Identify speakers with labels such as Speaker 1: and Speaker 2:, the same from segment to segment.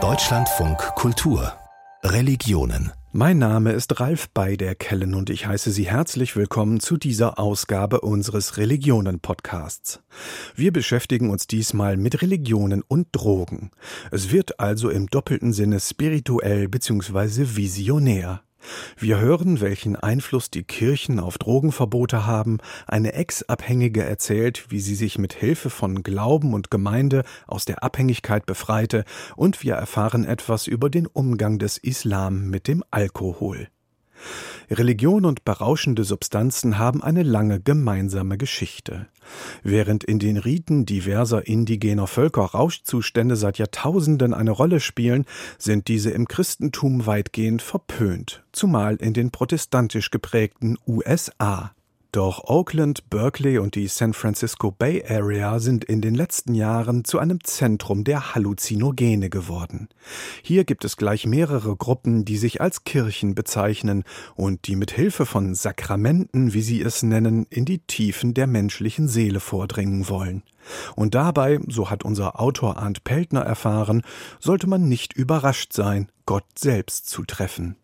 Speaker 1: Deutschlandfunk Kultur Religionen
Speaker 2: mein Name ist Ralf Beiderkellen und ich heiße Sie herzlich willkommen zu dieser Ausgabe unseres Religionen-Podcasts. Wir beschäftigen uns diesmal mit Religionen und Drogen. Es wird also im doppelten Sinne spirituell bzw. visionär. Wir hören, welchen Einfluss die Kirchen auf Drogenverbote haben, eine Ex-Abhängige erzählt, wie sie sich mit Hilfe von Glauben und Gemeinde aus der Abhängigkeit befreite, und wir erfahren etwas über den Umgang des Islam mit dem Alkohol. Religion und berauschende Substanzen haben eine lange gemeinsame Geschichte. Während in den Riten diverser indigener Völker Rauschzustände seit Jahrtausenden eine Rolle spielen, sind diese im Christentum weitgehend verpönt, zumal in den protestantisch geprägten USA. Doch Oakland, Berkeley und die San Francisco Bay Area sind in den letzten Jahren zu einem Zentrum der Halluzinogene geworden. Hier gibt es gleich mehrere Gruppen, die sich als Kirchen bezeichnen und die mit Hilfe von Sakramenten, wie sie es nennen, in die Tiefen der menschlichen Seele vordringen wollen. Und dabei, so hat unser Autor Arndt Peltner erfahren, sollte man nicht überrascht sein, Gott selbst zu treffen.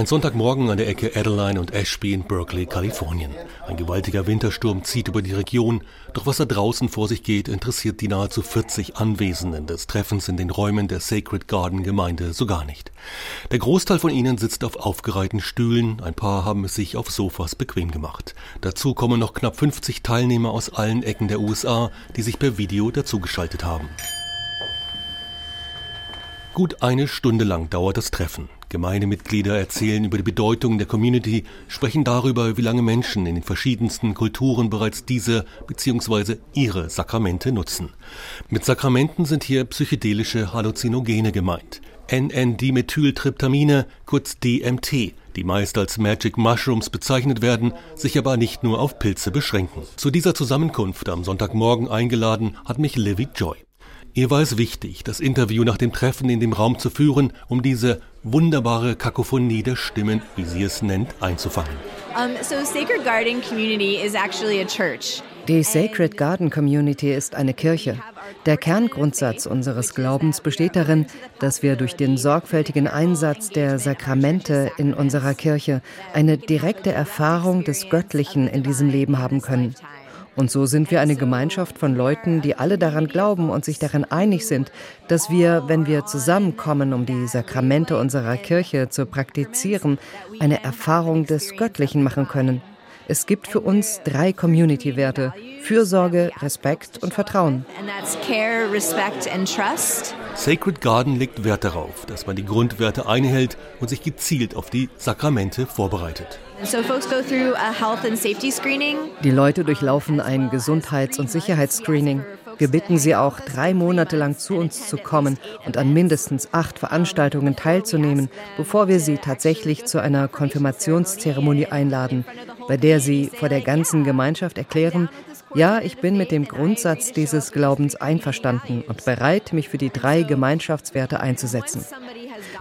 Speaker 3: Ein Sonntagmorgen an der Ecke Adeline und Ashby in Berkeley, Kalifornien. Ein gewaltiger Wintersturm zieht über die Region, doch was da draußen vor sich geht, interessiert die nahezu 40 Anwesenden des Treffens in den Räumen der Sacred Garden Gemeinde so gar nicht. Der Großteil von ihnen sitzt auf aufgereihten Stühlen, ein paar haben es sich auf Sofas bequem gemacht. Dazu kommen noch knapp 50 Teilnehmer aus allen Ecken der USA, die sich per Video dazugeschaltet haben. Gut eine Stunde lang dauert das Treffen. Gemeindemitglieder erzählen über die Bedeutung der Community, sprechen darüber, wie lange Menschen in den verschiedensten Kulturen bereits diese bzw. ihre Sakramente nutzen. Mit Sakramenten sind hier psychedelische Halluzinogene gemeint. NN-Dimethyltryptamine, kurz DMT, die meist als Magic Mushrooms bezeichnet werden, sich aber nicht nur auf Pilze beschränken. Zu dieser Zusammenkunft am Sonntagmorgen eingeladen hat mich Livy Joy. Ihr war es wichtig, das Interview nach dem Treffen in dem Raum zu führen, um diese wunderbare Kakophonie der Stimmen, wie sie es nennt, einzufangen. Um, so Sacred Garden Community is actually a church.
Speaker 4: Die Sacred Garden Community ist eine Kirche. Der Kerngrundsatz unseres Glaubens besteht darin, dass wir durch den sorgfältigen Einsatz der Sakramente in unserer Kirche eine direkte Erfahrung des Göttlichen in diesem Leben haben können. Und so sind wir eine Gemeinschaft von Leuten, die alle daran glauben und sich darin einig sind, dass wir, wenn wir zusammenkommen, um die Sakramente unserer Kirche zu praktizieren, eine Erfahrung des Göttlichen machen können. Es gibt für uns drei Community-Werte. Fürsorge, Respekt und Vertrauen.
Speaker 3: Sacred Garden legt Wert darauf, dass man die Grundwerte einhält und sich gezielt auf die Sakramente vorbereitet.
Speaker 4: Die Leute durchlaufen ein Gesundheits- und Sicherheitsscreening. Wir bitten sie auch, drei Monate lang zu uns zu kommen und an mindestens acht Veranstaltungen teilzunehmen, bevor wir sie tatsächlich zu einer Konfirmationszeremonie einladen, bei der sie vor der ganzen Gemeinschaft erklären, ja, ich bin mit dem Grundsatz dieses Glaubens einverstanden und bereit, mich für die drei Gemeinschaftswerte einzusetzen.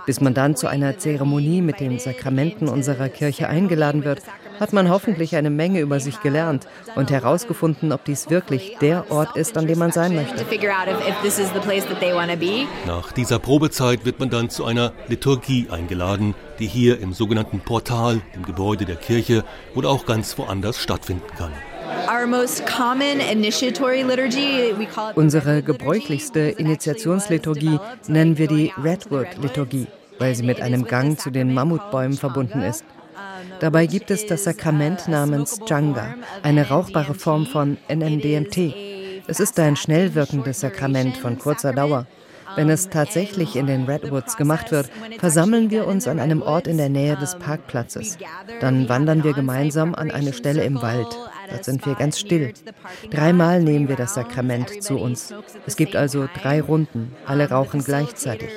Speaker 4: Bis man dann zu einer Zeremonie mit den Sakramenten unserer Kirche eingeladen wird, hat man hoffentlich eine Menge über sich gelernt und herausgefunden, ob dies wirklich der Ort ist, an dem man sein möchte.
Speaker 3: Nach dieser Probezeit wird man dann zu einer Liturgie eingeladen, die hier im sogenannten Portal, im Gebäude der Kirche oder auch ganz woanders stattfinden kann.
Speaker 4: Unsere gebräuchlichste Initiationsliturgie nennen wir die Redwood-Liturgie, weil sie mit einem Gang zu den Mammutbäumen verbunden ist. Dabei gibt es das Sakrament namens Janga, eine rauchbare Form von NNDMT. Es ist ein schnell wirkendes Sakrament von kurzer Dauer. Wenn es tatsächlich in den Redwoods gemacht wird, versammeln wir uns an einem Ort in der Nähe des Parkplatzes. Dann wandern wir gemeinsam an eine Stelle im Wald. Dort sind wir ganz still. Dreimal nehmen wir das Sakrament zu uns. Es gibt also drei Runden. Alle rauchen gleichzeitig.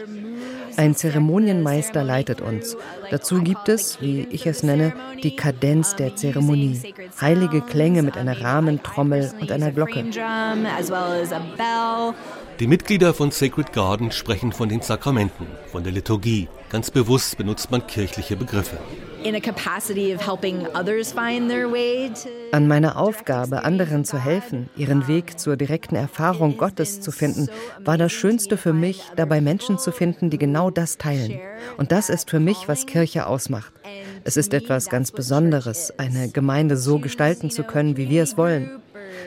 Speaker 4: Ein Zeremonienmeister leitet uns. Dazu gibt es, wie ich es nenne, die Kadenz der Zeremonie. Heilige Klänge mit einer Rahmentrommel und einer Glocke.
Speaker 3: Die Mitglieder von Sacred Garden sprechen von den Sakramenten, von der Liturgie. Ganz bewusst benutzt man kirchliche Begriffe.
Speaker 4: An meiner Aufgabe, anderen zu helfen, ihren Weg zur direkten Erfahrung Gottes zu finden, war das Schönste für mich, dabei Menschen zu finden, die genau das teilen. Und das ist für mich, was Kirche ausmacht. Es ist etwas ganz Besonderes, eine Gemeinde so gestalten zu können, wie wir es wollen.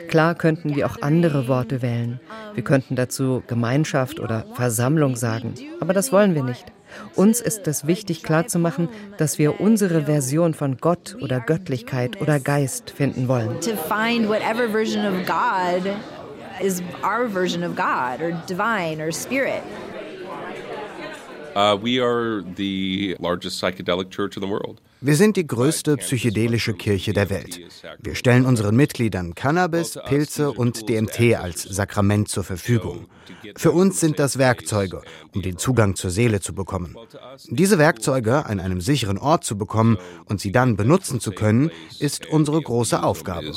Speaker 4: Klar könnten wir auch andere Worte wählen. Wir könnten dazu Gemeinschaft oder Versammlung sagen, aber das wollen wir nicht. Uns ist es wichtig klarzumachen, dass wir unsere Version von Gott oder Göttlichkeit oder Geist finden wollen. To find whatever version of God is our version of God or divine or spirit.
Speaker 5: Uh.
Speaker 6: Wir sind die größte psychedelische Kirche der Welt. Wir stellen unseren Mitgliedern Cannabis, Pilze und DMT als Sakrament zur Verfügung. Für uns sind das Werkzeuge, um den Zugang zur Seele zu bekommen. Diese Werkzeuge an einem sicheren Ort zu bekommen und sie dann benutzen zu können, ist unsere große Aufgabe.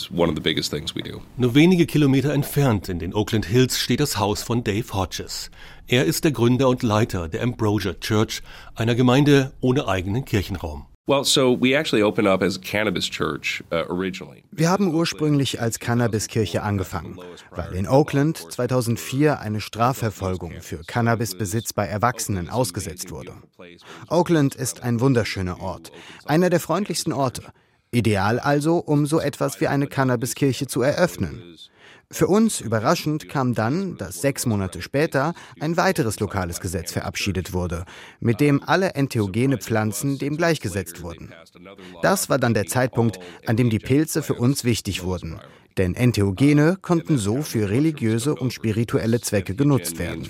Speaker 3: Nur wenige Kilometer entfernt in den Oakland Hills steht das Haus von Dave Hodges. Er ist der Gründer und Leiter der Ambrosia Church, einer Gemeinde ohne eigenen Kirchenraum.
Speaker 5: Uh,
Speaker 6: Wir haben ursprünglich als Cannabiskirche angefangen, weil in Oakland 2004 eine Strafverfolgung für Cannabisbesitz bei Erwachsenen ausgesetzt wurde. Oakland ist ein wunderschöner Ort, einer der freundlichsten Orte. Ideal also, um so etwas wie eine Cannabiskirche zu eröffnen. Für uns überraschend kam dann, dass sechs Monate später ein weiteres lokales Gesetz verabschiedet wurde, mit dem alle entheogene Pflanzen dem gleichgesetzt wurden. Das war dann der Zeitpunkt, an dem die Pilze für uns wichtig wurden. Denn Entheogene konnten so für religiöse und spirituelle Zwecke genutzt werden.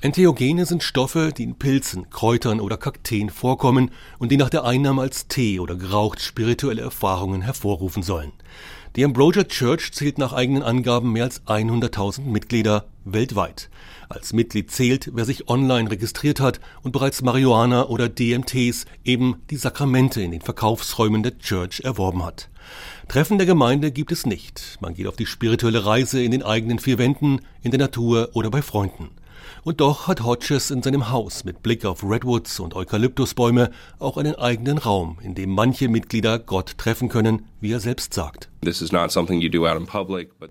Speaker 3: Entheogene sind Stoffe, die in Pilzen, Kräutern oder Kakteen vorkommen und die nach der Einnahme als Tee oder geraucht spirituelle Erfahrungen hervorrufen sollen. Die Ambrosia Church zählt nach eigenen Angaben mehr als 100.000 Mitglieder weltweit. Als Mitglied zählt, wer sich online registriert hat und bereits Marihuana oder DMTs, eben die Sakramente in den Verkaufsräumen der Church erworben hat. Treffen der Gemeinde gibt es nicht. Man geht auf die spirituelle Reise in den eigenen vier Wänden, in der Natur oder bei Freunden. Und doch hat Hodges in seinem Haus mit Blick auf Redwoods und Eukalyptusbäume auch einen eigenen Raum, in dem manche Mitglieder Gott treffen können, wie er selbst sagt.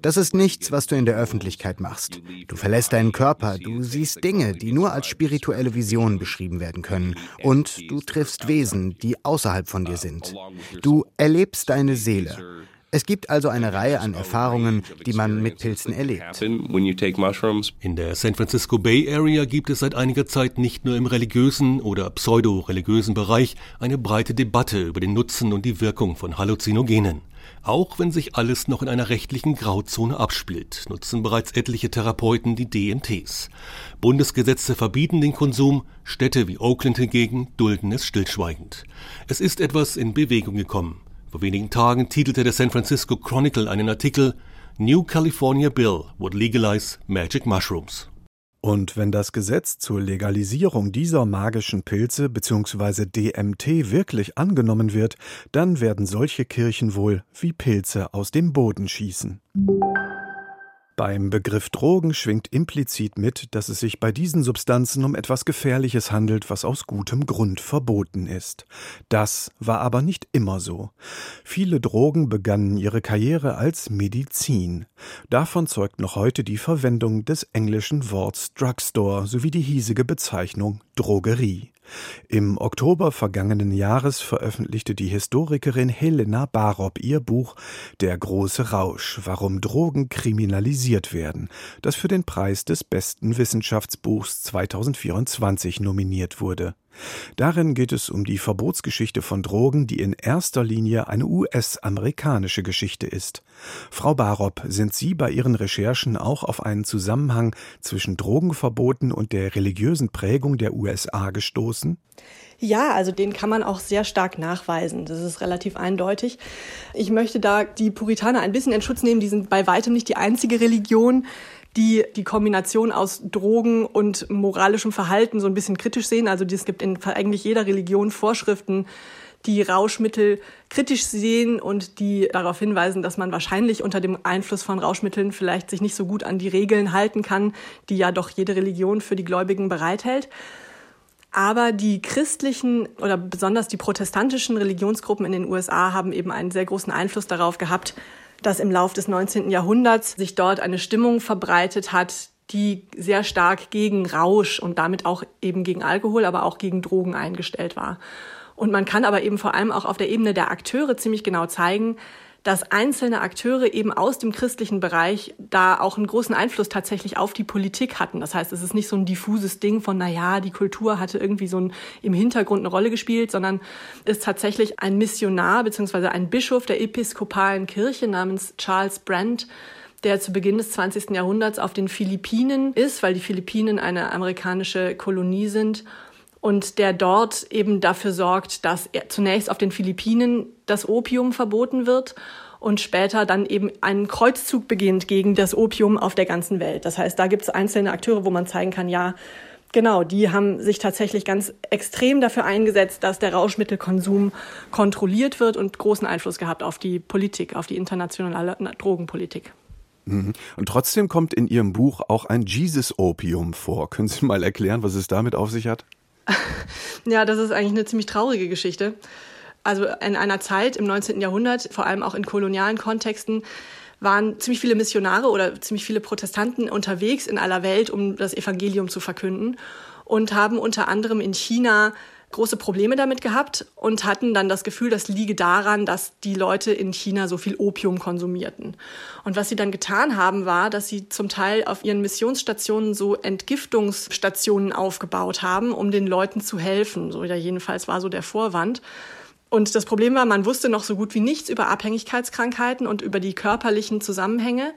Speaker 6: Das ist nichts, was du in der Öffentlichkeit machst. Du verlässt deinen Körper, du siehst Dinge, die nur als spirituelle Visionen beschrieben werden können. Und du triffst Wesen, die außerhalb von dir sind. Du erlebst deine Seele. Es gibt also eine Reihe an Erfahrungen, die man mit Pilzen erlebt.
Speaker 3: In der San Francisco Bay Area gibt es seit einiger Zeit nicht nur im religiösen oder pseudo-religiösen Bereich eine breite Debatte über den Nutzen und die Wirkung von Halluzinogenen. Auch wenn sich alles noch in einer rechtlichen Grauzone abspielt, nutzen bereits etliche Therapeuten die DMTs. Bundesgesetze verbieten den Konsum, Städte wie Oakland hingegen dulden es stillschweigend. Es ist etwas in Bewegung gekommen. Vor wenigen Tagen titelte der San Francisco Chronicle einen Artikel New California Bill would legalize magic mushrooms.
Speaker 2: Und wenn das Gesetz zur Legalisierung dieser magischen Pilze bzw. DMT wirklich angenommen wird, dann werden solche Kirchen wohl wie Pilze aus dem Boden schießen. Beim Begriff Drogen schwingt implizit mit, dass es sich bei diesen Substanzen um etwas Gefährliches handelt, was aus gutem Grund verboten ist. Das war aber nicht immer so. Viele Drogen begannen ihre Karriere als Medizin. Davon zeugt noch heute die Verwendung des englischen Worts Drugstore sowie die hiesige Bezeichnung Drogerie. Im Oktober vergangenen Jahres veröffentlichte die Historikerin Helena Barop ihr Buch Der große Rausch, warum Drogen kriminalisiert werden, das für den Preis des besten Wissenschaftsbuchs 2024 nominiert wurde. Darin geht es um die Verbotsgeschichte von Drogen, die in erster Linie eine US-amerikanische Geschichte ist. Frau Barop, sind Sie bei Ihren Recherchen auch auf einen Zusammenhang zwischen Drogenverboten und der religiösen Prägung der USA gestoßen?
Speaker 7: Ja, also den kann man auch sehr stark nachweisen. Das ist relativ eindeutig. Ich möchte da die Puritaner ein bisschen in Schutz nehmen. Die sind bei weitem nicht die einzige Religion, die die Kombination aus Drogen und moralischem Verhalten so ein bisschen kritisch sehen. Also es gibt in eigentlich jeder Religion Vorschriften, die Rauschmittel kritisch sehen und die darauf hinweisen, dass man wahrscheinlich unter dem Einfluss von Rauschmitteln vielleicht sich nicht so gut an die Regeln halten kann, die ja doch jede Religion für die Gläubigen bereithält. Aber die christlichen oder besonders die protestantischen Religionsgruppen in den USA haben eben einen sehr großen Einfluss darauf gehabt, dass im Lauf des 19. Jahrhunderts sich dort eine Stimmung verbreitet hat, die sehr stark gegen Rausch und damit auch eben gegen Alkohol, aber auch gegen Drogen eingestellt war. Und man kann aber eben vor allem auch auf der Ebene der Akteure ziemlich genau zeigen, dass einzelne Akteure eben aus dem christlichen Bereich da auch einen großen Einfluss tatsächlich auf die Politik hatten. Das heißt, es ist nicht so ein diffuses Ding von, na ja, die Kultur hatte irgendwie so ein, im Hintergrund eine Rolle gespielt, sondern ist tatsächlich ein Missionar bzw. ein Bischof der episkopalen Kirche namens Charles Brandt, der zu Beginn des 20. Jahrhunderts auf den Philippinen ist, weil die Philippinen eine amerikanische Kolonie sind und der dort eben dafür sorgt, dass zunächst auf den Philippinen das Opium verboten wird und später dann eben einen Kreuzzug beginnt gegen das Opium auf der ganzen Welt. Das heißt, da gibt es einzelne Akteure, wo man zeigen kann, ja, genau, die haben sich tatsächlich ganz extrem dafür eingesetzt, dass der Rauschmittelkonsum kontrolliert wird und großen Einfluss gehabt auf die Politik, auf die internationale Drogenpolitik.
Speaker 2: Mhm. Und trotzdem kommt in Ihrem Buch auch ein Jesus-Opium vor. Können Sie mal erklären, was es damit auf sich hat?
Speaker 7: ja, das ist eigentlich eine ziemlich traurige Geschichte. Also in einer Zeit im 19. Jahrhundert, vor allem auch in kolonialen Kontexten, waren ziemlich viele Missionare oder ziemlich viele Protestanten unterwegs in aller Welt, um das Evangelium zu verkünden und haben unter anderem in China große Probleme damit gehabt und hatten dann das Gefühl, das liege daran, dass die Leute in China so viel Opium konsumierten. Und was sie dann getan haben, war, dass sie zum Teil auf ihren Missionsstationen so Entgiftungsstationen aufgebaut haben, um den Leuten zu helfen. So ja, jedenfalls war so der Vorwand. Und das Problem war, man wusste noch so gut wie nichts über Abhängigkeitskrankheiten und über die körperlichen Zusammenhänge.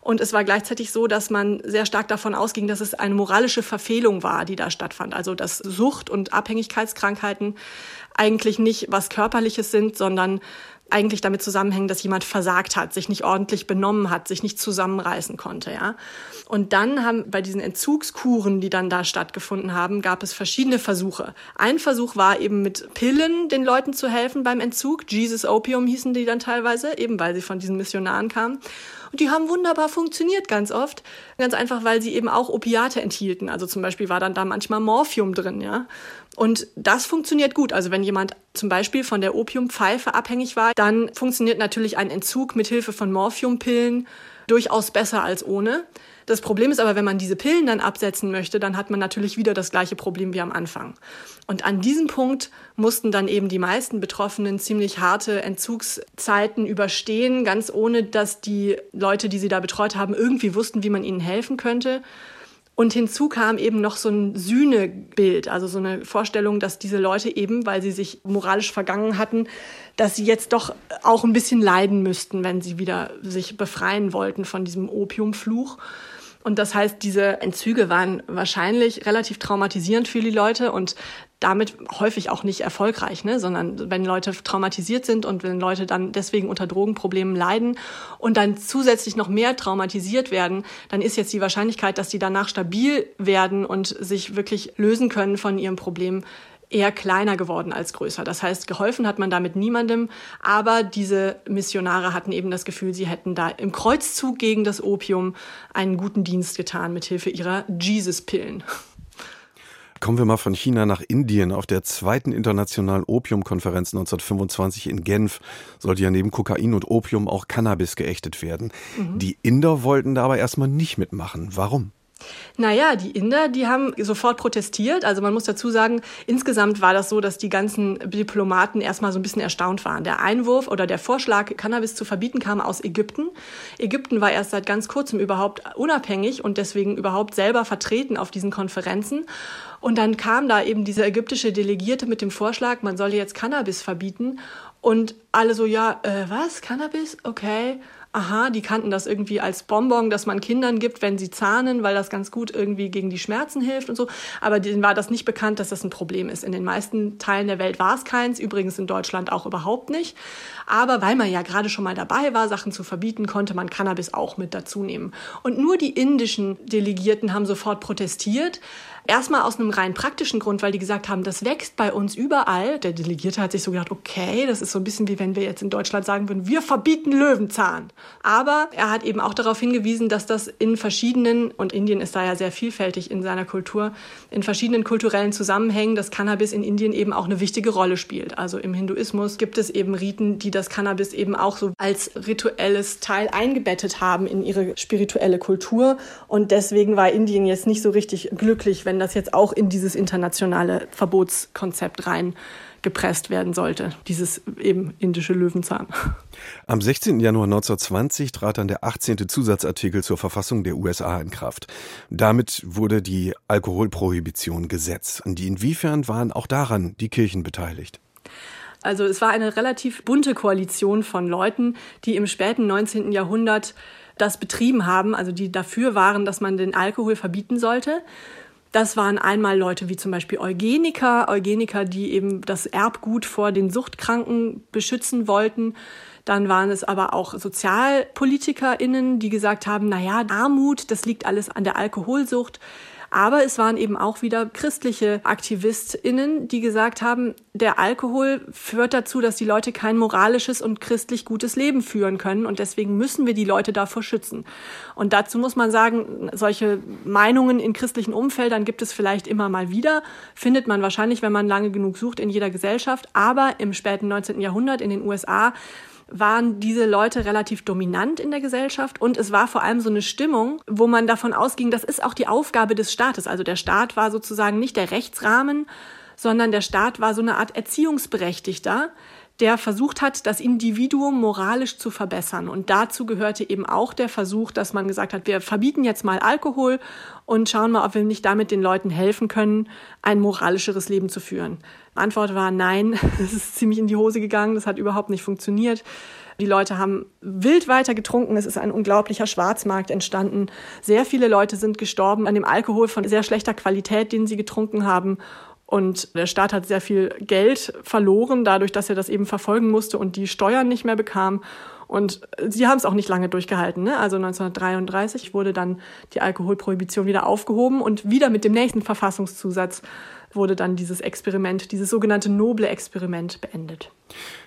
Speaker 7: Und es war gleichzeitig so, dass man sehr stark davon ausging, dass es eine moralische Verfehlung war, die da stattfand. Also dass Sucht und Abhängigkeitskrankheiten eigentlich nicht was Körperliches sind, sondern eigentlich damit zusammenhängen, dass jemand versagt hat, sich nicht ordentlich benommen hat, sich nicht zusammenreißen konnte, ja. Und dann haben bei diesen Entzugskuren, die dann da stattgefunden haben, gab es verschiedene Versuche. Ein Versuch war eben mit Pillen den Leuten zu helfen beim Entzug. Jesus Opium hießen die dann teilweise, eben weil sie von diesen Missionaren kamen. Und die haben wunderbar funktioniert ganz oft. Ganz einfach, weil sie eben auch Opiate enthielten. Also zum Beispiel war dann da manchmal Morphium drin, ja. Und das funktioniert gut. Also wenn jemand zum Beispiel von der Opiumpfeife abhängig war, dann funktioniert natürlich ein Entzug mit Hilfe von Morphiumpillen durchaus besser als ohne. Das Problem ist aber, wenn man diese Pillen dann absetzen möchte, dann hat man natürlich wieder das gleiche Problem wie am Anfang. Und an diesem Punkt mussten dann eben die meisten Betroffenen ziemlich harte Entzugszeiten überstehen, ganz ohne dass die Leute, die sie da betreut haben, irgendwie wussten, wie man ihnen helfen könnte. Und hinzu kam eben noch so ein Sühnebild, also so eine Vorstellung, dass diese Leute eben, weil sie sich moralisch vergangen hatten, dass sie jetzt doch auch ein bisschen leiden müssten, wenn sie wieder sich befreien wollten von diesem Opiumfluch. Und das heißt, diese Entzüge waren wahrscheinlich relativ traumatisierend für die Leute und damit häufig auch nicht erfolgreich, ne? sondern wenn Leute traumatisiert sind und wenn Leute dann deswegen unter Drogenproblemen leiden und dann zusätzlich noch mehr traumatisiert werden, dann ist jetzt die Wahrscheinlichkeit, dass die danach stabil werden und sich wirklich lösen können von ihrem Problem eher kleiner geworden als größer. Das heißt, geholfen hat man damit niemandem, aber diese Missionare hatten eben das Gefühl, sie hätten da im Kreuzzug gegen das Opium einen guten Dienst getan mit Hilfe ihrer Jesus-Pillen.
Speaker 2: Kommen wir mal von China nach Indien. Auf der zweiten internationalen Opiumkonferenz 1925 in Genf sollte ja neben Kokain und Opium auch Cannabis geächtet werden. Mhm. Die Inder wollten da aber erstmal nicht mitmachen. Warum?
Speaker 7: Naja, die Inder, die haben sofort protestiert. Also man muss dazu sagen, insgesamt war das so, dass die ganzen Diplomaten erstmal so ein bisschen erstaunt waren. Der Einwurf oder der Vorschlag, Cannabis zu verbieten, kam aus Ägypten. Ägypten war erst seit ganz kurzem überhaupt unabhängig und deswegen überhaupt selber vertreten auf diesen Konferenzen. Und dann kam da eben dieser ägyptische Delegierte mit dem Vorschlag, man solle jetzt Cannabis verbieten. Und alle so, ja, äh, was? Cannabis? Okay aha, die kannten das irgendwie als Bonbon, das man Kindern gibt, wenn sie zahnen, weil das ganz gut irgendwie gegen die Schmerzen hilft und so. Aber denen war das nicht bekannt, dass das ein Problem ist. In den meisten Teilen der Welt war es keins, übrigens in Deutschland auch überhaupt nicht. Aber weil man ja gerade schon mal dabei war, Sachen zu verbieten, konnte man Cannabis auch mit dazu nehmen. Und nur die indischen Delegierten haben sofort protestiert. Erstmal aus einem rein praktischen Grund, weil die gesagt haben, das wächst bei uns überall. Der Delegierte hat sich so gedacht, okay, das ist so ein bisschen wie wenn wir jetzt in Deutschland sagen würden, wir verbieten Löwenzahn. Aber er hat eben auch darauf hingewiesen, dass das in verschiedenen, und Indien ist da ja sehr vielfältig in seiner Kultur, in verschiedenen kulturellen Zusammenhängen, dass Cannabis in Indien eben auch eine wichtige Rolle spielt. Also im Hinduismus gibt es eben Riten, die das Cannabis eben auch so als rituelles Teil eingebettet haben in ihre spirituelle Kultur. Und deswegen war Indien jetzt nicht so richtig glücklich, wenn das jetzt auch in dieses internationale Verbotskonzept rein gepresst werden sollte, dieses eben indische Löwenzahn.
Speaker 2: Am 16. Januar 1920 trat dann der 18. Zusatzartikel zur Verfassung der USA in Kraft. Damit wurde die Alkoholprohibition gesetzt. Und inwiefern waren auch daran die Kirchen beteiligt?
Speaker 7: Also es war eine relativ bunte Koalition von Leuten, die im späten 19. Jahrhundert das betrieben haben, also die dafür waren, dass man den Alkohol verbieten sollte. Das waren einmal Leute wie zum Beispiel Eugeniker, Eugeniker, die eben das Erbgut vor den Suchtkranken beschützen wollten. Dann waren es aber auch SozialpolitikerInnen, die gesagt haben, na ja, Armut, das liegt alles an der Alkoholsucht. Aber es waren eben auch wieder christliche AktivistInnen, die gesagt haben, der Alkohol führt dazu, dass die Leute kein moralisches und christlich gutes Leben führen können. Und deswegen müssen wir die Leute davor schützen. Und dazu muss man sagen, solche Meinungen in christlichen Umfeldern gibt es vielleicht immer mal wieder. Findet man wahrscheinlich, wenn man lange genug sucht, in jeder Gesellschaft. Aber im späten 19. Jahrhundert in den USA waren diese Leute relativ dominant in der Gesellschaft und es war vor allem so eine Stimmung, wo man davon ausging, das ist auch die Aufgabe des Staates. Also der Staat war sozusagen nicht der Rechtsrahmen, sondern der Staat war so eine Art Erziehungsberechtigter, der versucht hat, das Individuum moralisch zu verbessern. Und dazu gehörte eben auch der Versuch, dass man gesagt hat, wir verbieten jetzt mal Alkohol und schauen mal, ob wir nicht damit den Leuten helfen können, ein moralischeres Leben zu führen. Antwort war nein, es ist ziemlich in die Hose gegangen, das hat überhaupt nicht funktioniert. Die Leute haben wild weiter getrunken. Es ist ein unglaublicher Schwarzmarkt entstanden. Sehr viele Leute sind gestorben an dem Alkohol von sehr schlechter Qualität, den sie getrunken haben. Und der Staat hat sehr viel Geld verloren, dadurch, dass er das eben verfolgen musste und die Steuern nicht mehr bekam. Und sie haben es auch nicht lange durchgehalten. Ne? Also 1933 wurde dann die Alkoholprohibition wieder aufgehoben und wieder mit dem nächsten Verfassungszusatz wurde dann dieses Experiment, dieses sogenannte noble Experiment beendet.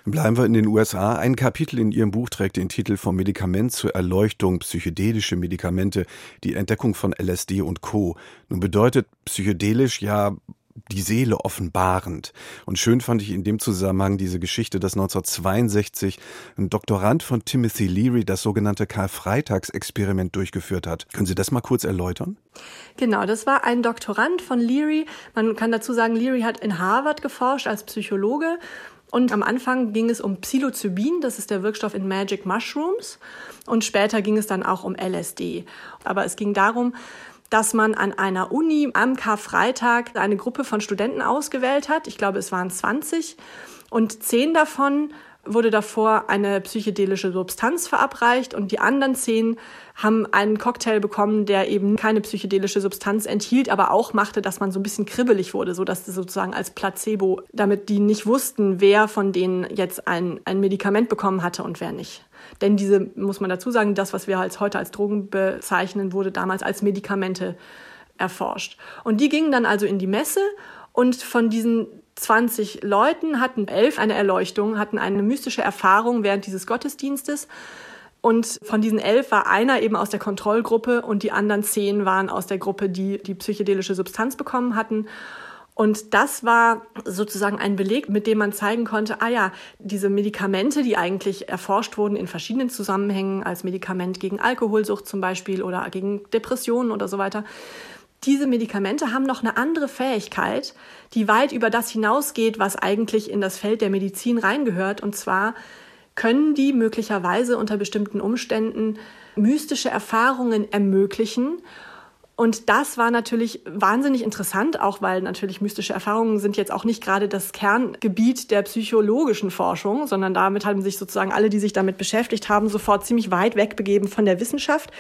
Speaker 2: Bleiben wir in den USA. Ein Kapitel in Ihrem Buch trägt den Titel Vom Medikament zur Erleuchtung, psychedelische Medikamente, die Entdeckung von LSD und Co. Nun bedeutet psychedelisch ja die Seele offenbarend. Und schön fand ich in dem Zusammenhang diese Geschichte, dass 1962 ein Doktorand von Timothy Leary das sogenannte Karl-Freitags-Experiment durchgeführt hat. Können Sie das mal kurz erläutern?
Speaker 7: Genau, das war ein Doktorand von Leary. Man kann dazu sagen, Leary hat in Harvard geforscht als Psychologe. Und am Anfang ging es um Psilocybin, das ist der Wirkstoff in Magic Mushrooms. Und später ging es dann auch um LSD. Aber es ging darum, dass man an einer Uni am Karfreitag eine Gruppe von Studenten ausgewählt hat. Ich glaube, es waren 20. Und zehn davon wurde davor eine psychedelische Substanz verabreicht und die anderen zehn haben einen Cocktail bekommen, der eben keine psychedelische Substanz enthielt, aber auch machte, dass man so ein bisschen kribbelig wurde, so dass das sozusagen als Placebo, damit die nicht wussten, wer von denen jetzt ein, ein Medikament bekommen hatte und wer nicht. Denn diese, muss man dazu sagen, das, was wir als heute als Drogen bezeichnen, wurde damals als Medikamente erforscht. Und die gingen dann also in die Messe und von diesen 20 Leuten hatten elf eine Erleuchtung, hatten eine mystische Erfahrung während dieses Gottesdienstes. Und von diesen elf war einer eben aus der Kontrollgruppe und die anderen zehn waren aus der Gruppe, die die psychedelische Substanz bekommen hatten. Und das war sozusagen ein Beleg, mit dem man zeigen konnte, ah ja, diese Medikamente, die eigentlich erforscht wurden in verschiedenen Zusammenhängen, als Medikament gegen Alkoholsucht zum Beispiel oder gegen Depressionen oder so weiter, diese Medikamente haben noch eine andere Fähigkeit, die weit über das hinausgeht, was eigentlich in das Feld der Medizin reingehört. Und zwar können die möglicherweise unter bestimmten Umständen mystische Erfahrungen ermöglichen und das war natürlich wahnsinnig interessant, auch weil natürlich mystische Erfahrungen sind jetzt auch nicht gerade das Kerngebiet der psychologischen Forschung, sondern damit haben sich sozusagen alle, die sich damit beschäftigt haben, sofort ziemlich weit wegbegeben von der Wissenschaft.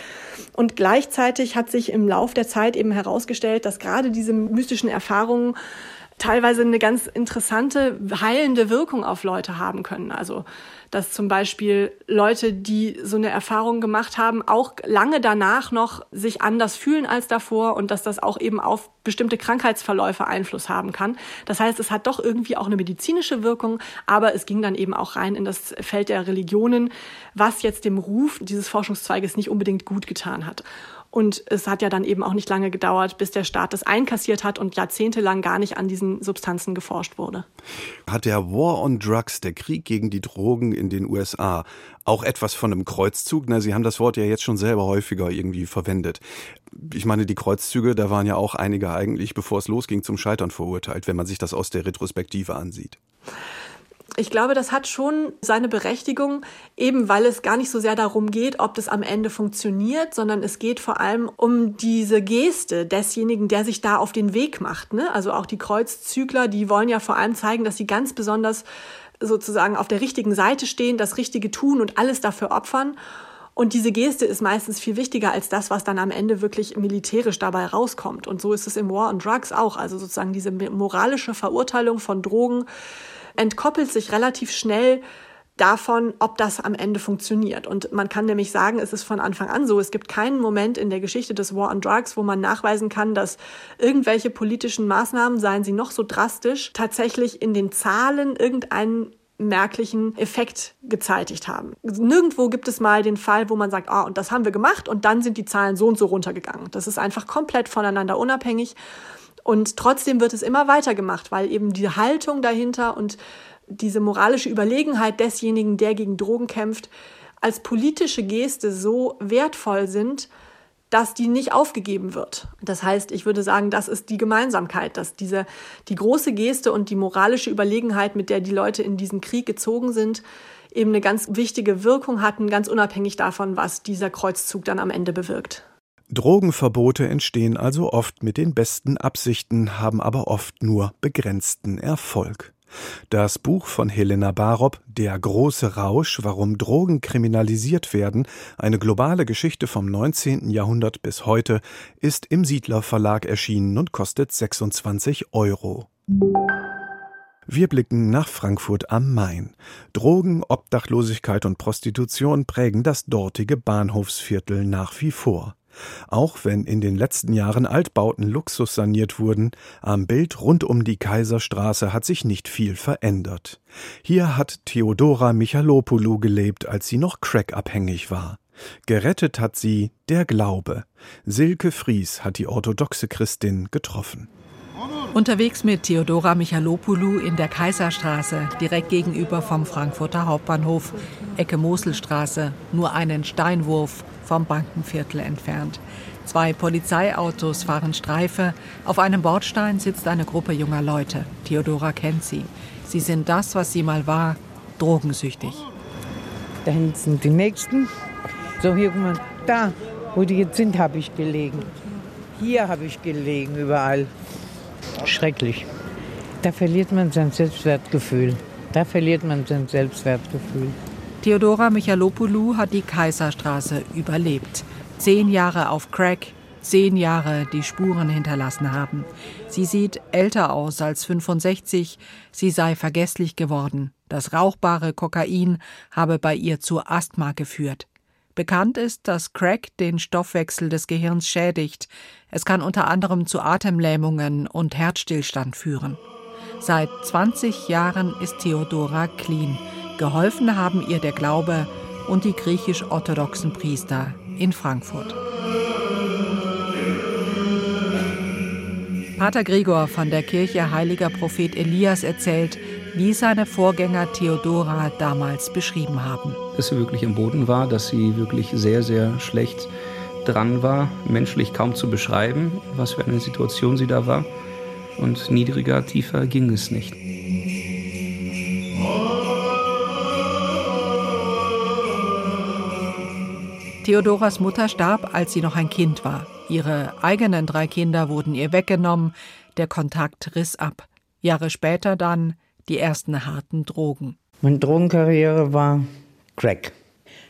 Speaker 7: Und gleichzeitig hat sich im Lauf der Zeit eben herausgestellt, dass gerade diese mystischen Erfahrungen teilweise eine ganz interessante heilende Wirkung auf Leute haben können. Also dass zum Beispiel Leute, die so eine Erfahrung gemacht haben, auch lange danach noch sich anders fühlen als davor und dass das auch eben auf bestimmte Krankheitsverläufe Einfluss haben kann. Das heißt, es hat doch irgendwie auch eine medizinische Wirkung, aber es ging dann eben auch rein in das Feld der Religionen, was jetzt dem Ruf dieses Forschungszweiges nicht unbedingt gut getan hat. Und es hat ja dann eben auch nicht lange gedauert, bis der Staat das einkassiert hat und jahrzehntelang gar nicht an diesen Substanzen geforscht wurde.
Speaker 2: Hat der War on Drugs, der Krieg gegen die Drogen in den USA, auch etwas von einem Kreuzzug? Na, Sie haben das Wort ja jetzt schon selber häufiger irgendwie verwendet. Ich meine, die Kreuzzüge, da waren ja auch einige eigentlich, bevor es losging, zum Scheitern verurteilt, wenn man sich das aus der Retrospektive ansieht
Speaker 7: ich glaube, das hat schon seine Berechtigung, eben weil es gar nicht so sehr darum geht, ob das am Ende funktioniert, sondern es geht vor allem um diese Geste desjenigen, der sich da auf den Weg macht. Ne? Also auch die Kreuzzügler, die wollen ja vor allem zeigen, dass sie ganz besonders sozusagen auf der richtigen Seite stehen, das Richtige tun und alles dafür opfern. Und diese Geste ist meistens viel wichtiger als das, was dann am Ende wirklich militärisch dabei rauskommt. Und so ist es im War on Drugs auch. Also sozusagen diese moralische Verurteilung von Drogen entkoppelt sich relativ schnell davon, ob das am Ende funktioniert. Und man kann nämlich sagen, es ist von Anfang an so, es gibt keinen Moment in der Geschichte des War on Drugs, wo man nachweisen kann, dass irgendwelche politischen Maßnahmen, seien sie noch so drastisch, tatsächlich in den Zahlen irgendeinen merklichen Effekt gezeitigt haben. Nirgendwo gibt es mal den Fall, wo man sagt, ah, und das haben wir gemacht und dann sind die Zahlen so und so runtergegangen. Das ist einfach komplett voneinander unabhängig. Und trotzdem wird es immer weiter gemacht, weil eben die Haltung dahinter und diese moralische Überlegenheit desjenigen, der gegen Drogen kämpft, als politische Geste so wertvoll sind, dass die nicht aufgegeben wird. Das heißt, ich würde sagen, das ist die Gemeinsamkeit, dass diese, die große Geste und die moralische Überlegenheit, mit der die Leute in diesen Krieg gezogen sind, eben eine ganz wichtige Wirkung hatten, ganz unabhängig davon, was dieser Kreuzzug dann am Ende bewirkt.
Speaker 2: Drogenverbote entstehen also oft mit den besten Absichten, haben aber oft nur begrenzten Erfolg. Das Buch von Helena Barop Der große Rausch, warum Drogen kriminalisiert werden, eine globale Geschichte vom 19. Jahrhundert bis heute, ist im Siedler Verlag erschienen und kostet 26 Euro. Wir blicken nach Frankfurt am Main. Drogen, Obdachlosigkeit und Prostitution prägen das dortige Bahnhofsviertel nach wie vor. Auch wenn in den letzten Jahren Altbauten Luxus saniert wurden, am Bild rund um die Kaiserstraße hat sich nicht viel verändert. Hier hat Theodora Michalopoulou gelebt, als sie noch crackabhängig war. Gerettet hat sie der Glaube. Silke Fries hat die orthodoxe Christin getroffen.
Speaker 8: Unterwegs mit Theodora Michalopoulou in der Kaiserstraße, direkt gegenüber vom Frankfurter Hauptbahnhof, Ecke Moselstraße, nur einen Steinwurf vom Bankenviertel entfernt. Zwei Polizeiautos fahren Streife. Auf einem Bordstein sitzt eine Gruppe junger Leute. Theodora kennt sie. Sie sind das, was sie mal war, drogensüchtig.
Speaker 9: Da hinten sind die Nächsten. So, hier, guck mal, da, wo die jetzt sind, habe ich gelegen. Hier habe ich gelegen, überall. Schrecklich. Da verliert man sein Selbstwertgefühl. Da verliert man sein Selbstwertgefühl.
Speaker 8: Theodora Michalopoulou hat die Kaiserstraße überlebt. Zehn Jahre auf Crack, zehn Jahre, die Spuren hinterlassen haben. Sie sieht älter aus als 65, sie sei vergesslich geworden. Das rauchbare Kokain habe bei ihr zu Asthma geführt. Bekannt ist, dass Crack den Stoffwechsel des Gehirns schädigt. Es kann unter anderem zu Atemlähmungen und Herzstillstand führen. Seit 20 Jahren ist Theodora clean. Geholfen haben ihr der Glaube und die griechisch-orthodoxen Priester in Frankfurt. Pater Gregor von der Kirche Heiliger Prophet Elias erzählt, wie seine Vorgänger Theodora damals beschrieben haben.
Speaker 10: Dass sie wirklich im Boden war, dass sie wirklich sehr, sehr schlecht dran war, menschlich kaum zu beschreiben, was für eine Situation sie da war. Und niedriger, tiefer ging es nicht.
Speaker 8: Theodoras Mutter starb, als sie noch ein Kind war. Ihre eigenen drei Kinder wurden ihr weggenommen, der Kontakt riss ab. Jahre später dann die ersten harten Drogen.
Speaker 9: Meine Drogenkarriere war Crack,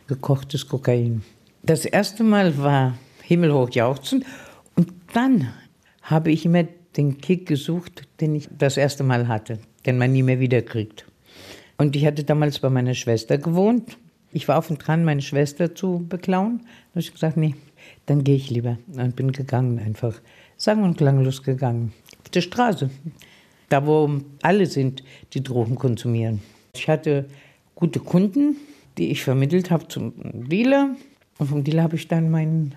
Speaker 9: gekochtes Kokain. Das erste Mal war himmelhoch jauchzen und dann habe ich immer den Kick gesucht, den ich das erste Mal hatte, den man nie mehr wiederkriegt. Und ich hatte damals bei meiner Schwester gewohnt. Ich war auf und dran, meine Schwester zu beklauen. Da habe ich gesagt, nee, dann gehe ich lieber. Und bin gegangen einfach. Sang- und klanglos gegangen. Auf der Straße. Da, wo alle sind, die Drogen konsumieren. Ich hatte gute Kunden, die ich vermittelt habe zum Dealer. Und vom Dealer habe ich dann mein,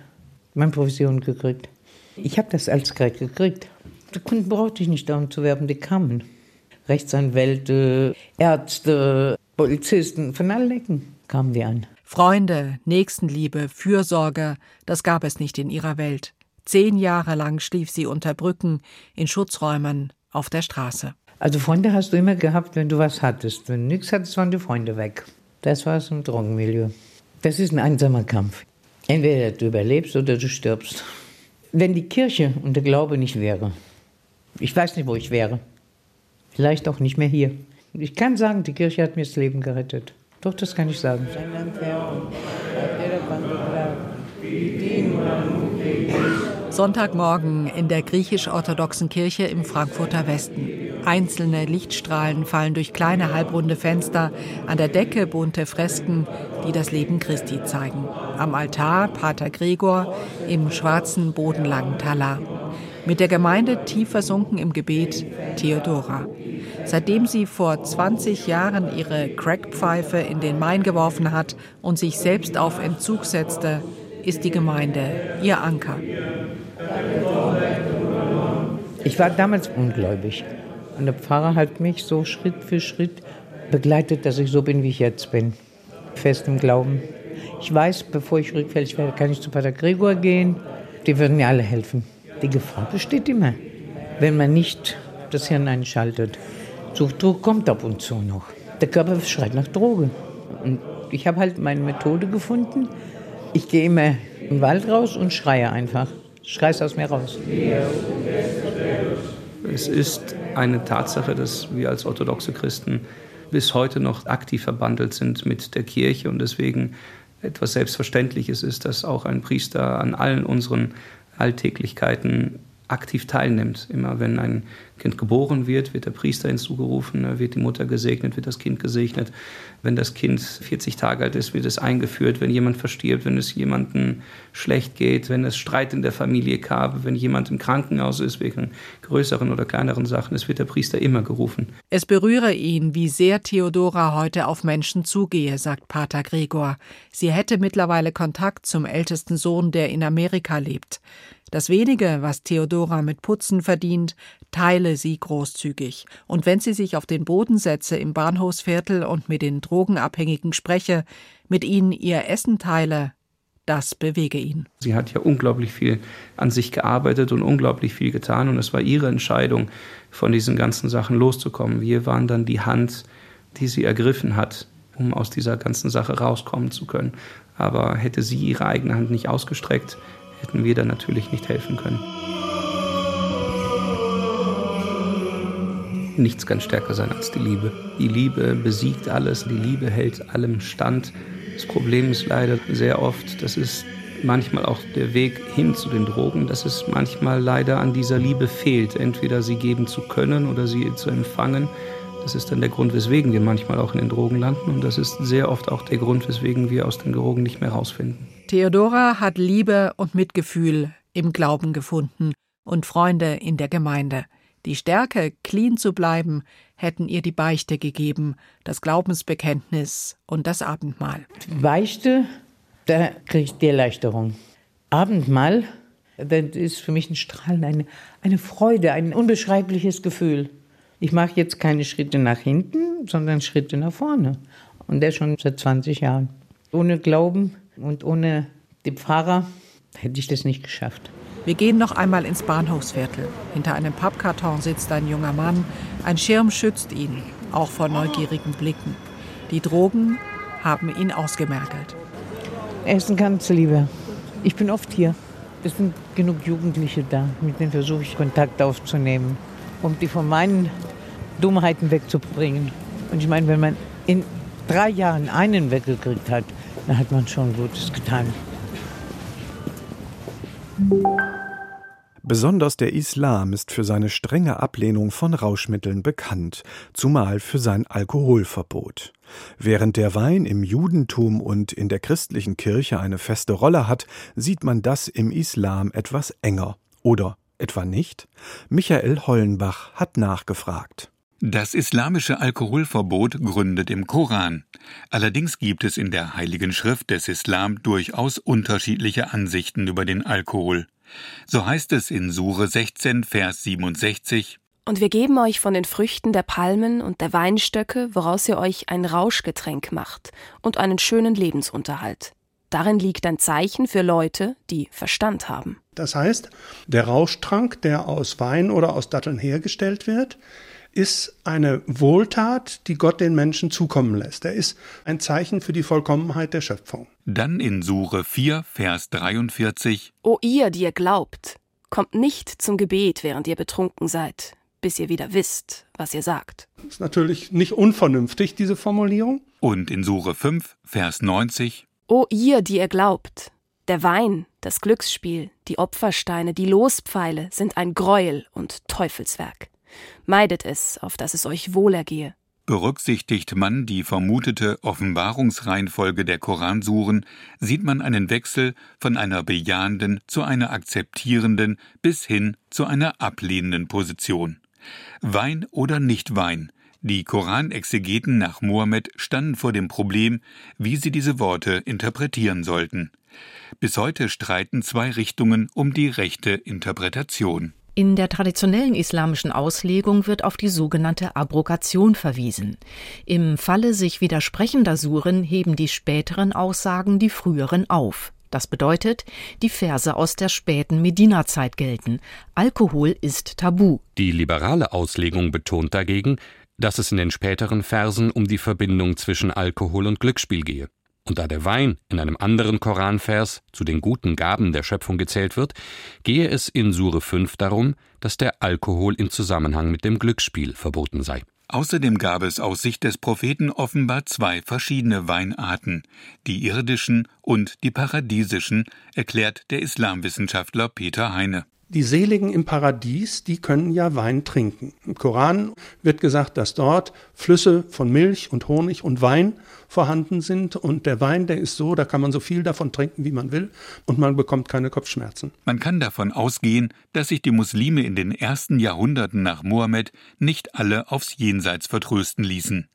Speaker 9: meine Provision gekriegt. Ich habe das als Crack gekriegt. Die Kunden brauchte ich nicht darum zu werben, die kamen. Rechtsanwälte, Ärzte, Polizisten, von allen Ecken kamen die an.
Speaker 8: Freunde, Nächstenliebe, Fürsorge, das gab es nicht in ihrer Welt. Zehn Jahre lang schlief sie unter Brücken, in Schutzräumen, auf der Straße.
Speaker 9: Also Freunde hast du immer gehabt, wenn du was hattest. Wenn du nichts hattest, waren die Freunde weg. Das war es im Drogenmilieu. Das ist ein einsamer Kampf. Entweder du überlebst oder du stirbst. Wenn die Kirche und der Glaube nicht wäre, ich weiß nicht, wo ich wäre. Vielleicht auch nicht mehr hier. Ich kann sagen, die Kirche hat mir das Leben gerettet. Doch, das kann ich sagen.
Speaker 8: Sonntagmorgen in der griechisch-orthodoxen Kirche im Frankfurter Westen. Einzelne Lichtstrahlen fallen durch kleine halbrunde Fenster, an der Decke bunte Fresken, die das Leben Christi zeigen. Am Altar Pater Gregor im schwarzen bodenlangen Talar. Mit der Gemeinde tief versunken im Gebet Theodora. Seitdem sie vor 20 Jahren ihre Crackpfeife in den Main geworfen hat und sich selbst auf Entzug setzte, ist die Gemeinde ihr Anker.
Speaker 9: Ich war damals ungläubig. Und der Pfarrer hat mich so Schritt für Schritt begleitet, dass ich so bin, wie ich jetzt bin. Fest im Glauben. Ich weiß, bevor ich rückfällig werde, kann ich zu Pater Gregor gehen. Die würden mir alle helfen. Die Gefahr besteht immer, wenn man nicht das Hirn einschaltet. Suchtdruck kommt ab und zu noch. Der Körper schreit nach Droge. Und ich habe halt meine Methode gefunden. Ich gehe immer im Wald raus und schreie einfach. Schreie es aus mir raus.
Speaker 10: Es ist eine Tatsache, dass wir als orthodoxe Christen bis heute noch aktiv verbandelt sind mit der Kirche und deswegen etwas Selbstverständliches ist, dass auch ein Priester an allen unseren Alltäglichkeiten aktiv teilnimmt. Immer wenn ein Kind geboren wird, wird der Priester hinzugerufen, wird die Mutter gesegnet, wird das Kind gesegnet. Wenn das Kind 40 Tage alt ist, wird es eingeführt. Wenn jemand verstirbt, wenn es jemandem schlecht geht, wenn es Streit in der Familie gab, wenn jemand im Krankenhaus ist wegen größeren oder kleineren Sachen, es wird der Priester immer gerufen.
Speaker 8: Es berühre ihn, wie sehr Theodora heute auf Menschen zugehe, sagt Pater Gregor. Sie hätte mittlerweile Kontakt zum ältesten Sohn, der in Amerika lebt. Das wenige, was Theodora mit Putzen verdient, teile sie großzügig. Und wenn sie sich auf den Boden setze im Bahnhofsviertel und mit den Drogenabhängigen spreche, mit ihnen ihr Essen teile, das bewege ihn.
Speaker 10: Sie hat ja unglaublich viel an sich gearbeitet und unglaublich viel getan. Und es war ihre Entscheidung, von diesen ganzen Sachen loszukommen. Wir waren dann die Hand, die sie ergriffen hat, um aus dieser ganzen Sache rauskommen zu können. Aber hätte sie ihre eigene Hand nicht ausgestreckt, hätten wir da natürlich nicht helfen können. Nichts kann stärker sein als die Liebe. Die Liebe besiegt alles, die Liebe hält allem stand. Das Problem ist leider sehr oft, das ist manchmal auch der Weg hin zu den Drogen, dass es manchmal leider an dieser Liebe fehlt, entweder sie geben zu können oder sie zu empfangen. Das ist dann der Grund, weswegen wir manchmal auch in den Drogen landen und das ist sehr oft auch der Grund, weswegen wir aus den Drogen nicht mehr rausfinden.
Speaker 8: Theodora hat Liebe und Mitgefühl im Glauben gefunden und Freunde in der Gemeinde. Die Stärke, clean zu bleiben, hätten ihr die Beichte gegeben, das Glaubensbekenntnis und das Abendmahl.
Speaker 9: Beichte, da kriege ich die Erleichterung. Abendmahl, das ist für mich ein Strahlen, eine, eine Freude, ein unbeschreibliches Gefühl. Ich mache jetzt keine Schritte nach hinten, sondern Schritte nach vorne. Und das schon seit 20 Jahren. Ohne Glauben und ohne den Pfarrer hätte ich das nicht geschafft.
Speaker 8: Wir gehen noch einmal ins Bahnhofsviertel. Hinter einem Pappkarton sitzt ein junger Mann. Ein Schirm schützt ihn, auch vor neugierigen Blicken. Die Drogen haben ihn ausgemergelt.
Speaker 9: Er ist ein ganz lieber. Ich bin oft hier. Es sind genug Jugendliche da, mit denen versuche ich Kontakt aufzunehmen, um die von meinen Dummheiten wegzubringen. Und ich meine, wenn man in drei Jahren einen weggekriegt hat, da hat man schon Gutes getan.
Speaker 2: Besonders der Islam ist für seine strenge Ablehnung von Rauschmitteln bekannt, zumal für sein Alkoholverbot. Während der Wein im Judentum und in der christlichen Kirche eine feste Rolle hat, sieht man das im Islam etwas enger. Oder etwa nicht? Michael Hollenbach hat nachgefragt.
Speaker 11: Das islamische Alkoholverbot gründet im Koran. Allerdings gibt es in der Heiligen Schrift des Islam durchaus unterschiedliche Ansichten über den Alkohol. So heißt es in Sure 16, Vers 67.
Speaker 12: Und wir geben euch von den Früchten der Palmen und der Weinstöcke, woraus ihr euch ein Rauschgetränk macht und einen schönen Lebensunterhalt. Darin liegt ein Zeichen für Leute, die Verstand haben.
Speaker 13: Das heißt, der Rauschtrank, der aus Wein oder aus Datteln hergestellt wird, ist eine Wohltat, die Gott den Menschen zukommen lässt. Er ist ein Zeichen für die Vollkommenheit der Schöpfung.
Speaker 11: Dann in Sure 4, Vers 43.
Speaker 12: O ihr, die ihr glaubt, kommt nicht zum Gebet, während ihr betrunken seid, bis ihr wieder wisst, was ihr sagt.
Speaker 13: Das ist natürlich nicht unvernünftig, diese Formulierung.
Speaker 11: Und in Sure 5, Vers 90.
Speaker 12: O ihr, die ihr glaubt, der Wein, das Glücksspiel, die Opfersteine, die Lospfeile sind ein Greuel und Teufelswerk. Meidet es, auf dass es euch wohlergehe.
Speaker 11: Berücksichtigt man die vermutete Offenbarungsreihenfolge der Koransuren, sieht man einen Wechsel von einer bejahenden zu einer akzeptierenden bis hin zu einer ablehnenden Position. Wein oder nicht Wein, die Koranexegeten nach Mohammed standen vor dem Problem, wie sie diese Worte interpretieren sollten. Bis heute streiten zwei Richtungen um die rechte Interpretation.
Speaker 14: In der traditionellen islamischen Auslegung wird auf die sogenannte Abrogation verwiesen. Im Falle sich widersprechender Suren heben die späteren Aussagen die früheren auf. Das bedeutet, die Verse aus der späten Medina-Zeit gelten. Alkohol ist tabu.
Speaker 15: Die liberale Auslegung betont dagegen, dass es in den späteren Versen um die Verbindung zwischen Alkohol und Glücksspiel gehe. Und da der Wein in einem anderen Koranvers zu den guten Gaben der Schöpfung gezählt wird, gehe es in Sure 5 darum, dass der Alkohol im Zusammenhang mit dem Glücksspiel verboten sei.
Speaker 11: Außerdem gab es aus Sicht des Propheten offenbar zwei verschiedene Weinarten, die irdischen und die paradiesischen, erklärt der Islamwissenschaftler Peter Heine.
Speaker 13: Die Seligen im Paradies, die können ja Wein trinken. Im Koran wird gesagt, dass dort Flüsse von Milch und Honig und Wein vorhanden sind. Und der Wein, der ist so, da kann man so viel davon trinken, wie man will, und man bekommt keine Kopfschmerzen.
Speaker 11: Man kann davon ausgehen, dass sich die Muslime in den ersten Jahrhunderten nach Mohammed nicht alle aufs Jenseits vertrösten ließen.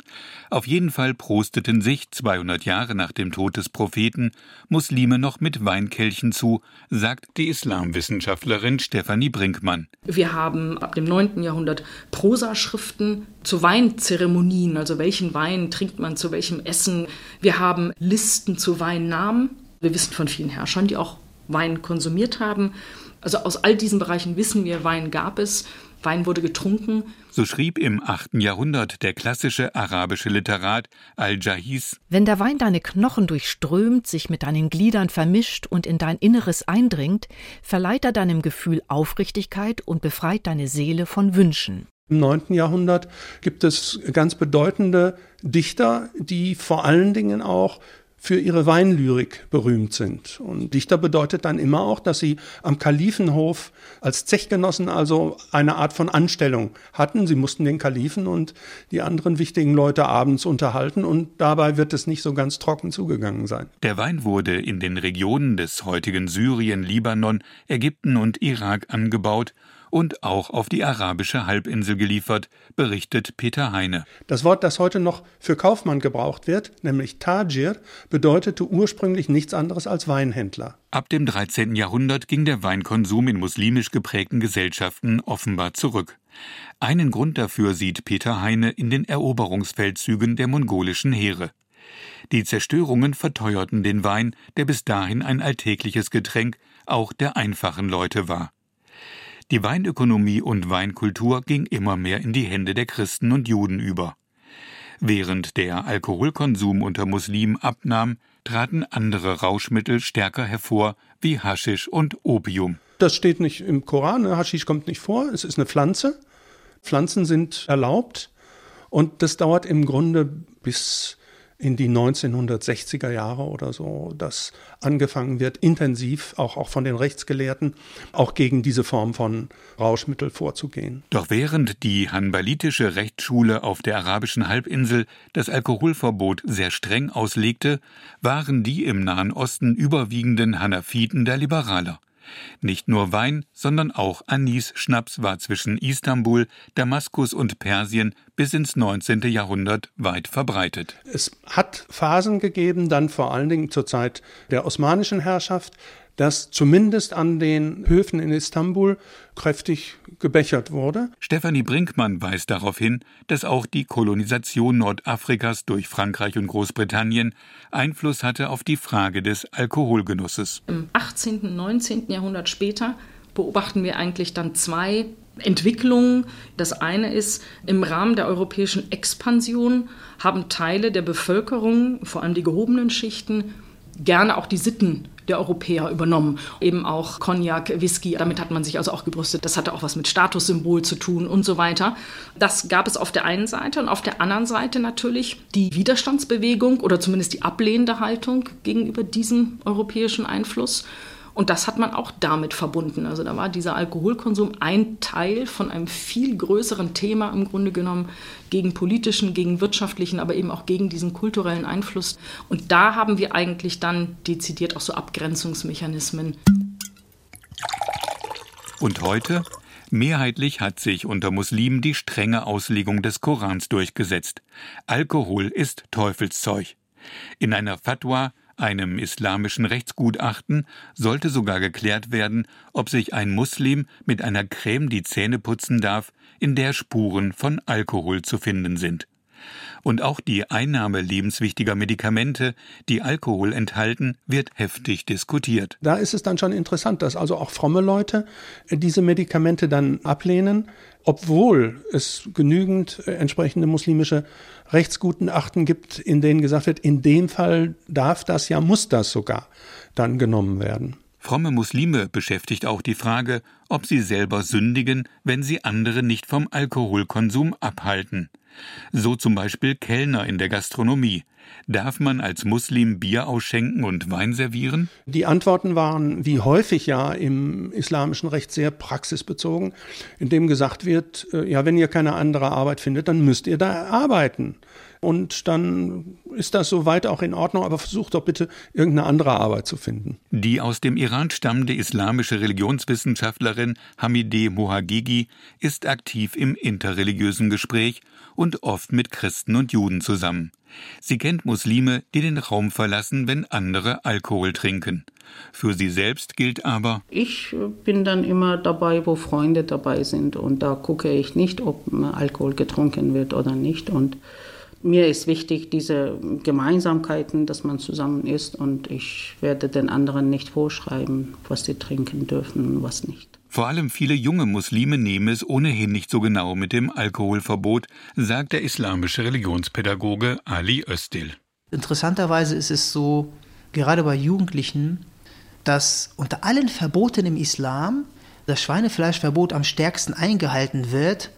Speaker 11: Auf jeden Fall prosteten sich 200 Jahre nach dem Tod des Propheten Muslime noch mit Weinkelchen zu, sagt die Islamwissenschaftlerin Stefanie Brinkmann.
Speaker 16: Wir haben ab dem 9. Jahrhundert Prosaschriften zu Weinzeremonien, also welchen Wein trinkt man zu welchem Essen. Wir haben Listen zu Weinnamen. Wir wissen von vielen Herrschern, die auch Wein konsumiert haben. Also aus all diesen Bereichen wissen wir, Wein gab es. Wein wurde getrunken.
Speaker 11: So schrieb im 8. Jahrhundert der klassische arabische Literat Al-Jahiz.
Speaker 14: Wenn der Wein deine Knochen durchströmt, sich mit deinen Gliedern vermischt und in dein Inneres eindringt, verleiht er deinem Gefühl Aufrichtigkeit und befreit deine Seele von Wünschen.
Speaker 13: Im 9. Jahrhundert gibt es ganz bedeutende Dichter, die vor allen Dingen auch für ihre Weinlyrik berühmt sind. Und Dichter bedeutet dann immer auch, dass sie am Kalifenhof als Zechgenossen also eine Art von Anstellung hatten. Sie mussten den Kalifen und die anderen wichtigen Leute abends unterhalten und dabei wird es nicht so ganz trocken zugegangen sein.
Speaker 11: Der Wein wurde in den Regionen des heutigen Syrien, Libanon, Ägypten und Irak angebaut und auch auf die arabische Halbinsel geliefert, berichtet Peter Heine.
Speaker 13: Das Wort, das heute noch für Kaufmann gebraucht wird, nämlich Tajir, bedeutete ursprünglich nichts anderes als Weinhändler.
Speaker 11: Ab dem 13. Jahrhundert ging der Weinkonsum in muslimisch geprägten Gesellschaften offenbar zurück. Einen Grund dafür sieht Peter Heine in den Eroberungsfeldzügen der mongolischen Heere. Die Zerstörungen verteuerten den Wein, der bis dahin ein alltägliches Getränk auch der einfachen Leute war. Die Weinökonomie und Weinkultur ging immer mehr in die Hände der Christen und Juden über. Während der Alkoholkonsum unter Muslimen abnahm, traten andere Rauschmittel stärker hervor, wie Haschisch und Opium.
Speaker 13: Das steht nicht im Koran, ne? Haschisch kommt nicht vor, es ist eine Pflanze. Pflanzen sind erlaubt und das dauert im Grunde bis in die 1960er Jahre oder so, dass angefangen wird, intensiv auch, auch von den Rechtsgelehrten auch gegen diese Form von Rauschmittel vorzugehen.
Speaker 11: Doch während die hanbalitische Rechtsschule auf der arabischen Halbinsel das Alkoholverbot sehr streng auslegte, waren die im Nahen Osten überwiegenden Hanafiten der Liberaler. Nicht nur Wein, sondern auch Anis-Schnaps war zwischen Istanbul, Damaskus und Persien bis ins 19. Jahrhundert weit verbreitet.
Speaker 13: Es hat Phasen gegeben, dann vor allen Dingen zur Zeit der osmanischen Herrschaft, dass zumindest an den Höfen in Istanbul kräftig gebechert wurde.
Speaker 11: Stefanie Brinkmann weist darauf hin, dass auch die Kolonisation Nordafrikas durch Frankreich und Großbritannien Einfluss hatte auf die Frage des Alkoholgenusses.
Speaker 16: Im 18. und 19. Jahrhundert später beobachten wir eigentlich dann zwei Entwicklungen. Das eine ist, im Rahmen der europäischen Expansion haben Teile der Bevölkerung, vor allem die gehobenen Schichten, gerne auch die Sitten der Europäer übernommen. Eben auch Cognac, Whisky, damit hat man sich also auch gebrüstet. Das hatte auch was mit Statussymbol zu tun und so weiter. Das gab es auf der einen Seite und auf der anderen Seite natürlich die Widerstandsbewegung oder zumindest die ablehnende Haltung gegenüber diesem europäischen Einfluss. Und das hat man auch damit verbunden. Also da war dieser Alkoholkonsum ein Teil von einem viel größeren Thema im Grunde genommen gegen politischen, gegen wirtschaftlichen, aber eben auch gegen diesen kulturellen Einfluss. Und da haben wir eigentlich dann dezidiert auch so Abgrenzungsmechanismen.
Speaker 11: Und heute? Mehrheitlich hat sich unter Muslimen die strenge Auslegung des Korans durchgesetzt. Alkohol ist Teufelszeug. In einer Fatwa einem islamischen Rechtsgutachten sollte sogar geklärt werden, ob sich ein Muslim mit einer Creme die Zähne putzen darf, in der Spuren von Alkohol zu finden sind. Und auch die Einnahme lebenswichtiger Medikamente, die Alkohol enthalten, wird heftig diskutiert.
Speaker 13: Da ist es dann schon interessant, dass also auch fromme Leute diese Medikamente dann ablehnen, obwohl es genügend äh, entsprechende muslimische Rechtsgutachten gibt, in denen gesagt wird, in dem Fall darf das, ja muss das sogar dann genommen werden.
Speaker 11: Fromme Muslime beschäftigt auch die Frage, ob sie selber sündigen, wenn sie andere nicht vom Alkoholkonsum abhalten. So zum Beispiel Kellner in der Gastronomie. Darf man als Muslim Bier ausschenken und Wein servieren?
Speaker 13: Die Antworten waren wie häufig ja im islamischen Recht sehr praxisbezogen, indem gesagt wird, äh, ja, wenn ihr keine andere Arbeit findet, dann müsst ihr da arbeiten. Und dann ist das soweit auch in Ordnung, aber versucht doch bitte irgendeine andere Arbeit zu finden.
Speaker 11: Die aus dem Iran stammende islamische Religionswissenschaftlerin Hamideh Mohagigi ist aktiv im interreligiösen Gespräch und oft mit Christen und Juden zusammen. Sie kennt Muslime, die den Raum verlassen, wenn andere Alkohol trinken. Für sie selbst gilt aber
Speaker 17: Ich bin dann immer dabei, wo Freunde dabei sind und da gucke ich nicht, ob Alkohol getrunken wird oder nicht und mir ist wichtig, diese Gemeinsamkeiten, dass man zusammen ist und ich werde den anderen nicht vorschreiben, was sie trinken dürfen und was nicht.
Speaker 11: Vor allem viele junge Muslime nehmen es ohnehin nicht so genau mit dem Alkoholverbot, sagt der islamische Religionspädagoge Ali Östil.
Speaker 18: Interessanterweise ist es so, gerade bei Jugendlichen, dass unter allen Verboten im Islam das Schweinefleischverbot am stärksten eingehalten wird,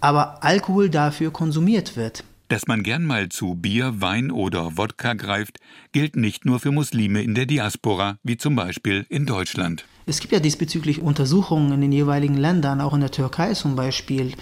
Speaker 18: aber Alkohol dafür konsumiert wird.
Speaker 11: Dass man gern mal zu Bier, Wein oder Wodka greift, gilt nicht nur für Muslime in der Diaspora, wie zum Beispiel in Deutschland.
Speaker 18: Es gibt ja diesbezüglich Untersuchungen in den jeweiligen Ländern, auch in der Türkei zum Beispiel.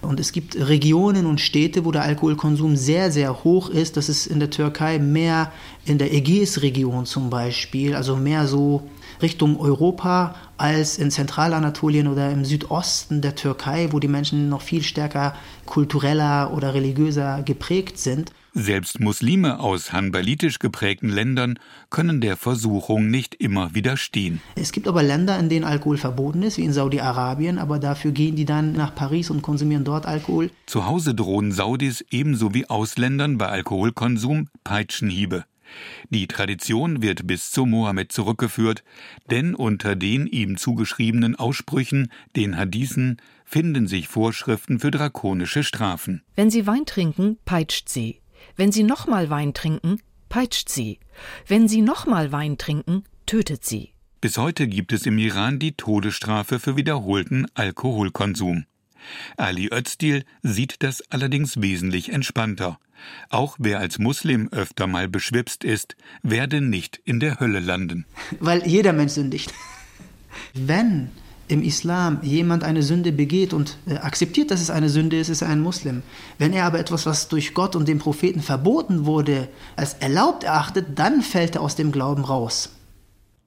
Speaker 18: Und es gibt Regionen und Städte, wo der Alkoholkonsum sehr, sehr hoch ist. Das ist in der Türkei mehr in der Ägäisregion zum Beispiel, also mehr so Richtung Europa als in Zentralanatolien oder im Südosten der Türkei, wo die Menschen noch viel stärker kultureller oder religiöser geprägt sind.
Speaker 11: Selbst Muslime aus hanbalitisch geprägten Ländern können der Versuchung nicht immer widerstehen.
Speaker 18: Es gibt aber Länder, in denen Alkohol verboten ist, wie in Saudi-Arabien, aber dafür gehen die dann nach Paris und konsumieren dort Alkohol.
Speaker 11: Zu Hause drohen Saudis ebenso wie Ausländern bei Alkoholkonsum Peitschenhiebe. Die Tradition wird bis zu Mohammed zurückgeführt, denn unter den ihm zugeschriebenen Aussprüchen, den Hadithen, finden sich Vorschriften für drakonische Strafen.
Speaker 14: Wenn Sie Wein trinken, peitscht sie. Wenn Sie nochmal Wein trinken, peitscht sie. Wenn Sie nochmal Wein trinken, tötet sie.
Speaker 11: Bis heute gibt es im Iran die Todesstrafe für wiederholten Alkoholkonsum. Ali Özdil sieht das allerdings wesentlich entspannter. Auch wer als Muslim öfter mal beschwipst ist, werde nicht in der Hölle landen.
Speaker 18: Weil jeder Mensch sündigt. Wenn im Islam jemand eine Sünde begeht und äh, akzeptiert, dass es eine Sünde ist, ist er ein Muslim. Wenn er aber etwas, was durch Gott und den Propheten verboten wurde, als erlaubt erachtet, dann fällt er aus dem Glauben raus.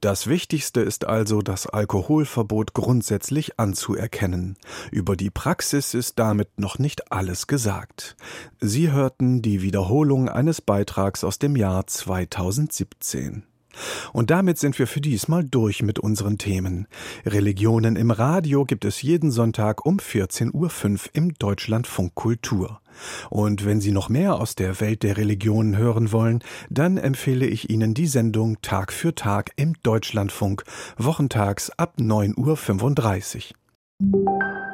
Speaker 2: Das Wichtigste ist also, das Alkoholverbot grundsätzlich anzuerkennen. Über die Praxis ist damit noch nicht alles gesagt. Sie hörten die Wiederholung eines Beitrags aus dem Jahr 2017. Und damit sind wir für diesmal durch mit unseren Themen. Religionen im Radio gibt es jeden Sonntag um 14.05 Uhr im Deutschlandfunk Kultur. Und wenn Sie noch mehr aus der Welt der Religionen hören wollen, dann empfehle ich Ihnen die Sendung Tag für Tag im Deutschlandfunk, wochentags ab 9.35 Uhr.